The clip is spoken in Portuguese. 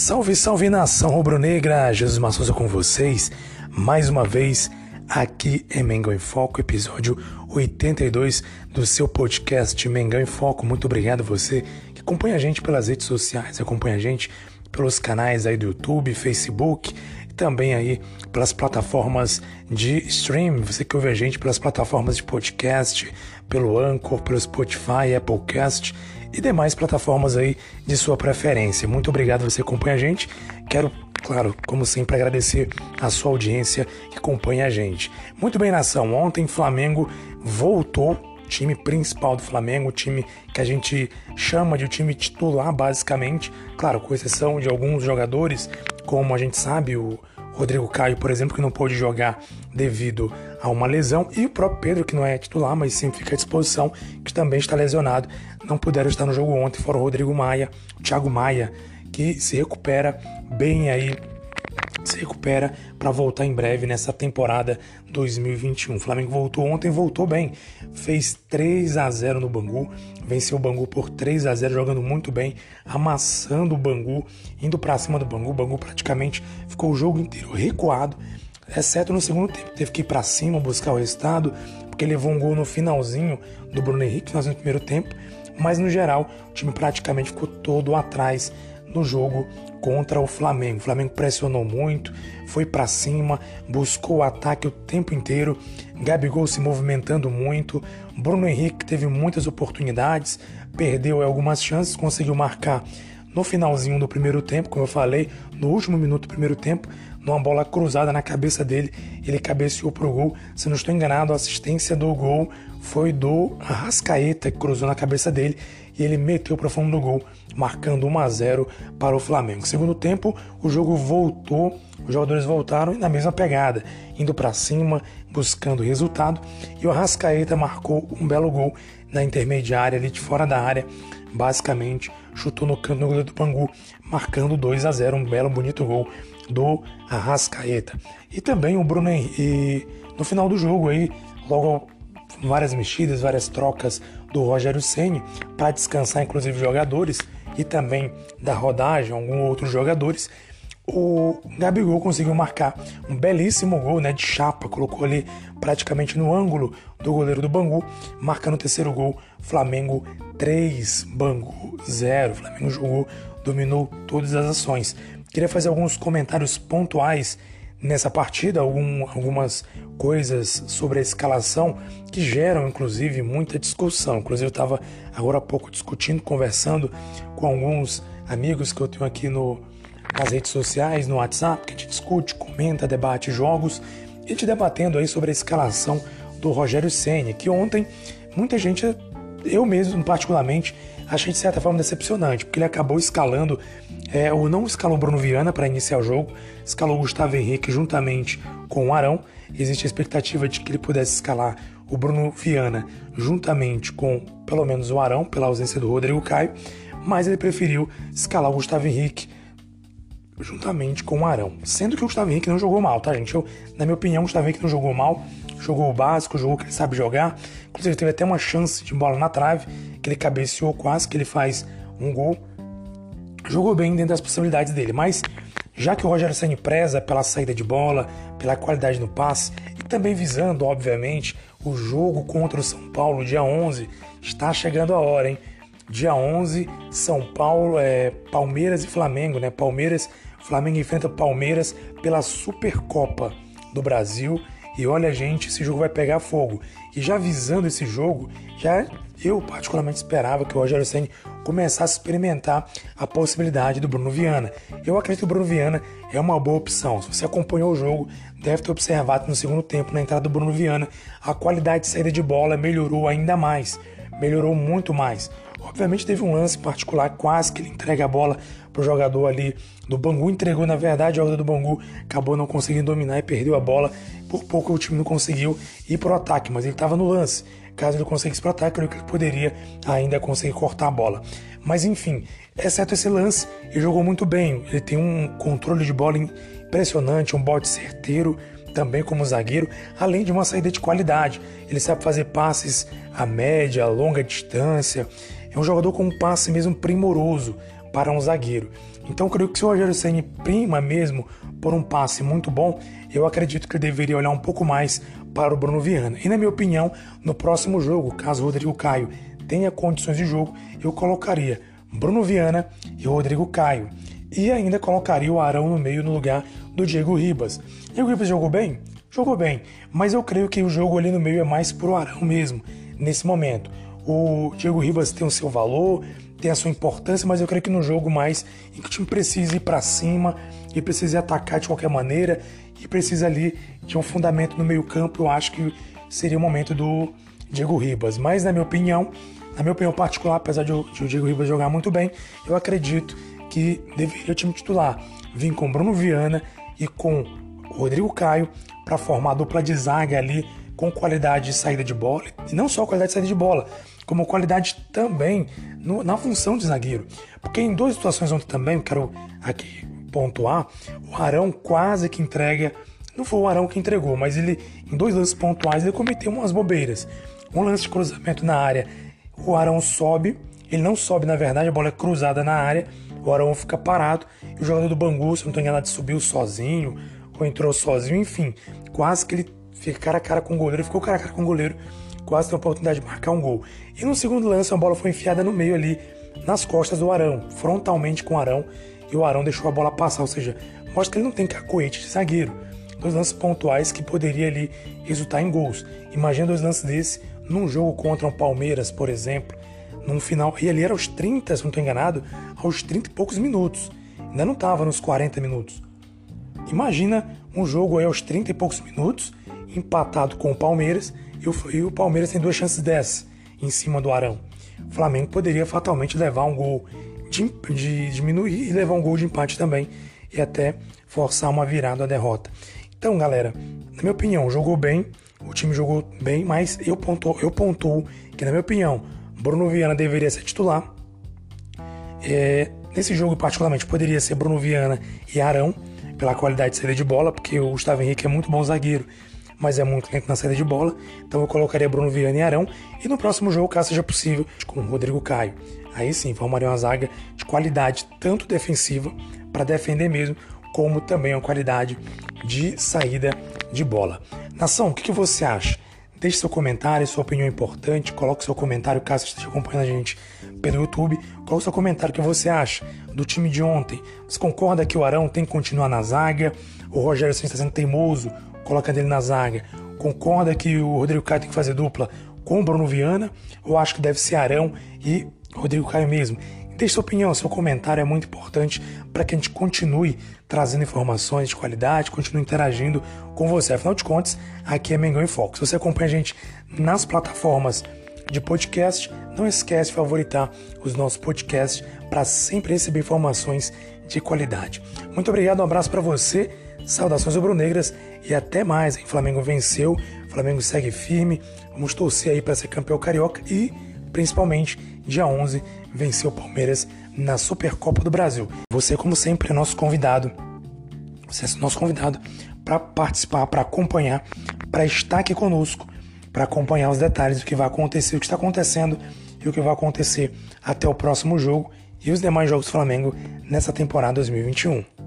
Salve, salve nação rubro-negra! Jesus Massouza com vocês, mais uma vez aqui em Mengão em Foco, episódio 82 do seu podcast Mengão em Foco. Muito obrigado você que acompanha a gente pelas redes sociais, acompanha a gente pelos canais aí do YouTube, Facebook e também aí pelas plataformas de stream. Você que ouve a gente pelas plataformas de podcast, pelo Anchor, pelo Spotify, Applecast e demais plataformas aí de sua preferência. Muito obrigado você acompanha a gente. Quero, claro, como sempre, agradecer a sua audiência que acompanha a gente. Muito bem, nação. Ontem Flamengo voltou time principal do Flamengo, time que a gente chama de time titular, basicamente. Claro, com exceção de alguns jogadores, como a gente sabe, o Rodrigo Caio, por exemplo, que não pôde jogar devido a uma lesão, e o próprio Pedro, que não é titular, mas sempre fica à disposição, que também está lesionado, não puderam estar no jogo ontem, fora o Rodrigo Maia, o Thiago Maia, que se recupera bem aí se recupera para voltar em breve nessa temporada 2021. O Flamengo voltou ontem, voltou bem. Fez 3 a 0 no Bangu, venceu o Bangu por 3 a 0 jogando muito bem, amassando o Bangu, indo para cima do Bangu. O Bangu praticamente ficou o jogo inteiro recuado, exceto no segundo tempo. Teve que ir para cima buscar o resultado, porque levou um gol no finalzinho do Bruno Henrique, no primeiro tempo. Mas no geral, o time praticamente ficou todo atrás no jogo contra o Flamengo. O Flamengo pressionou muito, foi para cima, buscou o ataque o tempo inteiro. Gabigol se movimentando muito. Bruno Henrique teve muitas oportunidades, perdeu algumas chances, conseguiu marcar no finalzinho do primeiro tempo, como eu falei, no último minuto do primeiro tempo, numa bola cruzada na cabeça dele, ele cabeceou pro gol. Se não estou enganado, a assistência do gol foi do Arrascaeta, que cruzou na cabeça dele e ele meteu para fundo do gol, marcando 1 a 0 para o Flamengo. Segundo tempo, o jogo voltou, os jogadores voltaram na mesma pegada, indo para cima, buscando resultado, e o Arrascaeta marcou um belo gol na intermediária ali de fora da área, basicamente chutou no canto do do Bangu, marcando 2 a 0, um belo bonito gol do Arrascaeta. E também o Bruno Henrique, no final do jogo aí, logo várias mexidas, várias trocas do Rogério Ceni para descansar inclusive jogadores e também da rodagem alguns outros jogadores. O Gabigol conseguiu marcar um belíssimo gol né, de chapa, colocou ali praticamente no ângulo do goleiro do Bangu, marcando o terceiro gol. Flamengo 3, Bangu 0. Flamengo jogou, dominou todas as ações. Queria fazer alguns comentários pontuais nessa partida, algum, algumas coisas sobre a escalação que geram, inclusive, muita discussão. Inclusive, eu estava agora há pouco discutindo, conversando com alguns amigos que eu tenho aqui no, nas redes sociais, no WhatsApp, que a gente discute, comenta, debate jogos, e gente debatendo aí sobre a escalação do Rogério Senna, que ontem muita gente, eu mesmo particularmente, achei de certa forma decepcionante, porque ele acabou escalando, é, ou não escalou Bruno Viana para iniciar o jogo, escalou Gustavo Henrique juntamente com o Arão. Existe a expectativa de que ele pudesse escalar o Bruno Viana juntamente com pelo menos o Arão, pela ausência do Rodrigo Caio, mas ele preferiu escalar o Gustavo Henrique juntamente com o Arão. Sendo que o Gustavo Henrique não jogou mal, tá, gente? Eu, na minha opinião, o Gustavo Henrique não jogou mal, jogou o básico, jogou que ele sabe jogar. Inclusive, teve até uma chance de bola na trave, que ele cabeceou quase que ele faz um gol. Jogou bem dentro das possibilidades dele, mas já que o Rogério Ceni preza pela saída de bola, pela qualidade no passe e também visando, obviamente, o jogo contra o São Paulo dia 11, está chegando a hora, hein? Dia 11, São Paulo, é, Palmeiras e Flamengo, né? Palmeiras, Flamengo enfrenta Palmeiras pela Supercopa do Brasil. E olha, gente, esse jogo vai pegar fogo. E já visando esse jogo, já eu particularmente esperava que o Rogério Ceni começasse a experimentar a possibilidade do Bruno Viana. Eu acredito que o Bruno Viana é uma boa opção. Se você acompanhou o jogo, deve ter observado no segundo tempo, na entrada do Bruno Viana, a qualidade de saída de bola melhorou ainda mais. melhorou muito mais. Obviamente teve um lance particular, quase que ele entrega a bola pro jogador ali do Bangu, entregou na verdade, o jogador do Bangu acabou não conseguindo dominar e perdeu a bola. Por pouco o time não conseguiu ir pro ataque, mas ele estava no lance. Caso ele conseguisse pro ataque, eu creio que ele poderia ainda conseguir cortar a bola. Mas enfim, exceto esse lance, ele jogou muito bem. Ele tem um controle de bola impressionante, um bote certeiro também como zagueiro, além de uma saída de qualidade. Ele sabe fazer passes a média, a longa distância. É um jogador com um passe mesmo primoroso para um zagueiro. Então, creio que se o Rogério Ceni prima mesmo por um passe muito bom, eu acredito que ele deveria olhar um pouco mais para o Bruno Viana. E na minha opinião, no próximo jogo, caso o Rodrigo Caio tenha condições de jogo, eu colocaria Bruno Viana e o Rodrigo Caio. E ainda colocaria o Arão no meio no lugar do Diego Ribas. Diego Ribas jogou bem? Jogou bem, mas eu creio que o jogo ali no meio é mais pro Arão mesmo, nesse momento. O Diego Ribas tem o seu valor, tem a sua importância, mas eu creio que no jogo mais em que o time precisa ir para cima e precisa atacar de qualquer maneira e precisa ali de um fundamento no meio-campo, eu acho que seria o momento do Diego Ribas. Mas na minha opinião, na minha opinião particular, apesar de de o Diego Ribas jogar muito bem, eu acredito que deveria o time titular vir com Bruno Viana e com Rodrigo Caio para formar a dupla de zaga ali com qualidade de saída de bola, e não só qualidade de saída de bola, como qualidade também no, na função de zagueiro. Porque em duas situações ontem também, quero aqui pontuar, o Arão quase que entrega. Não foi o Arão que entregou, mas ele, em dois lances pontuais, ele cometeu umas bobeiras. Um lance de cruzamento na área, o Arão sobe, ele não sobe na verdade, a bola é cruzada na área, o Arão fica parado e o jogador do Bangu, se não estou enganado, subiu sozinho ou entrou sozinho, enfim, quase que ele fica cara a cara com o goleiro, ficou cara a cara com o goleiro quase tem a oportunidade de marcar um gol. E no segundo lance, a bola foi enfiada no meio ali, nas costas do Arão, frontalmente com o Arão, e o Arão deixou a bola passar, ou seja, mostra que ele não tem cacoete de zagueiro. Dois lances pontuais que poderia ali resultar em gols. Imagina dois lances desse num jogo contra um Palmeiras, por exemplo, num final, e ali era aos 30, se não estou enganado, aos 30 e poucos minutos. Ainda não estava nos 40 minutos. Imagina um jogo aí aos 30 e poucos minutos, empatado com o Palmeiras, e o, Palmeiras tem duas chances dessas em cima do Arão. O Flamengo poderia fatalmente levar um gol de, de diminuir e levar um gol de empate também e até forçar uma virada a derrota. Então, galera, na minha opinião, jogou bem, o time jogou bem, mas eu pontuo, eu pontuo que, na minha opinião, Bruno Viana deveria ser titular. É, nesse jogo, particularmente, poderia ser Bruno Viana e Arão, pela qualidade de saída de bola, porque o Gustavo Henrique é muito bom zagueiro mas é muito lento na saída de bola. Então eu colocaria Bruno Viana e Arão. E no próximo jogo, caso seja possível, com o Rodrigo Caio. Aí sim, formaria uma zaga de qualidade, tanto defensiva, para defender mesmo, como também uma qualidade de saída de bola. Nação, o que, que você acha? Deixe seu comentário, sua opinião é importante. Coloque seu comentário caso esteja acompanhando a gente pelo YouTube. Coloque seu comentário o que você acha do time de ontem. Você concorda que o Arão tem que continuar na zaga? O Rogério está sendo teimoso colocando ele na zaga, concorda que o Rodrigo Caio tem que fazer dupla com o Bruno Viana, ou acho que deve ser Arão e Rodrigo Caio mesmo? Deixe sua opinião, seu comentário é muito importante para que a gente continue trazendo informações de qualidade, continue interagindo com você. Afinal de contas, aqui é Mengão em Foco. Se você acompanha a gente nas plataformas de podcast, não esquece de favoritar os nossos podcasts para sempre receber informações de qualidade. Muito obrigado, um abraço para você Saudações rubro-negras e até mais. Hein? Flamengo venceu, Flamengo segue firme. Vamos torcer aí para ser campeão carioca e, principalmente, dia 11, venceu o Palmeiras na Supercopa do Brasil. Você, como sempre, é nosso convidado. Você é nosso convidado para participar, para acompanhar, para estar aqui conosco, para acompanhar os detalhes do que vai acontecer, o que está acontecendo e o que vai acontecer até o próximo jogo e os demais jogos do Flamengo nessa temporada 2021.